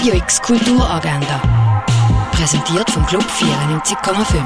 Radio X Kulturagenda. Präsentiert vom Club 94,5.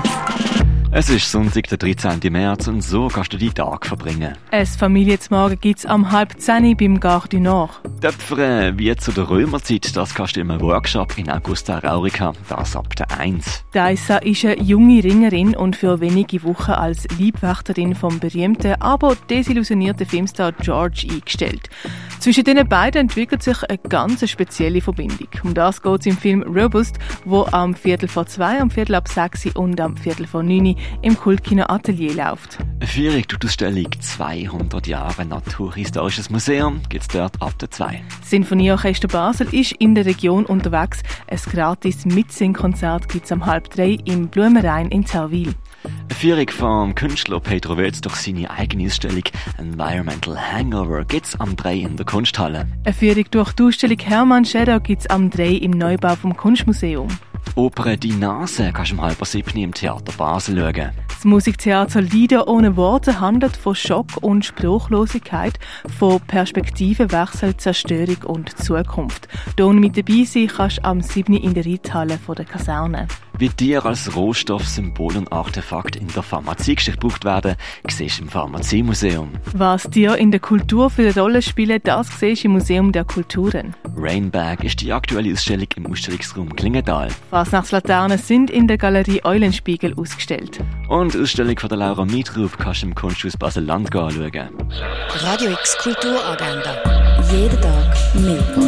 Es ist Sonntag, der 13. März und so kannst du die Tag verbringen. Ein Familienzmorgen gibt es am halb zehn beim Gare du Nord. Töpfern wie zu der Römerzeit, das kannst du im Workshop in Augusta Raurica, das ab der 1. Daisa ist eine junge Ringerin und für wenige Wochen als Liebwächterin vom berühmten, aber desillusionierten Filmstar George eingestellt. Zwischen den beiden entwickelt sich eine ganz spezielle Verbindung. Um das geht es im Film Robust, wo am Viertel vor zwei, am Viertel ab sechs und am Viertel vor neun im Kultkino Atelier läuft. Durch die Ausstellung 200 Jahre Naturhistorisches Museum gibt es dort ab der 2. Das Sinfonieorchester Basel ist in der Region unterwegs. Ein gratis Mitsingkonzert gibt es am halb drei im Blumenrhein in Zerwil. Eine Führung vom Künstler Pedro Wölz durch seine eigene Ausstellung Environmental Hangover gibt es am 3 in der Kunsthalle. Eine Führung durch die Ausstellung Hermann gibt es am 3 im Neubau vom Kunstmuseum. Die Oper Die Nase kannst du um halb sieben im Theater Basel schauen. Das Musiktheater Lieder ohne Worte handelt von Schock und Spruchlosigkeit, von Perspektivenwechsel, Zerstörung und Zukunft. Hier mit dabei sein kannst du am 7. in der Reithalle der Kaserne. Wie Tiere als Rohstoff, Symbol und Artefakt in der Pharmaziegeschichte gebraucht werden, siehst du im Pharmaziemuseum. Was dir in der Kultur für eine Rolle spielt, das siehst du im Museum der Kulturen. Rainbag ist die aktuelle Ausstellung im Ausstellungsraum Klingenthal. Fasnachtslaternen sind in der Galerie Eulenspiegel ausgestellt. Und die Ausstellung von der Laura Mietrub kannst du im Kunsthaus Basel-Land anschauen. Radio X Kulturagenda. Jeden Tag mehr.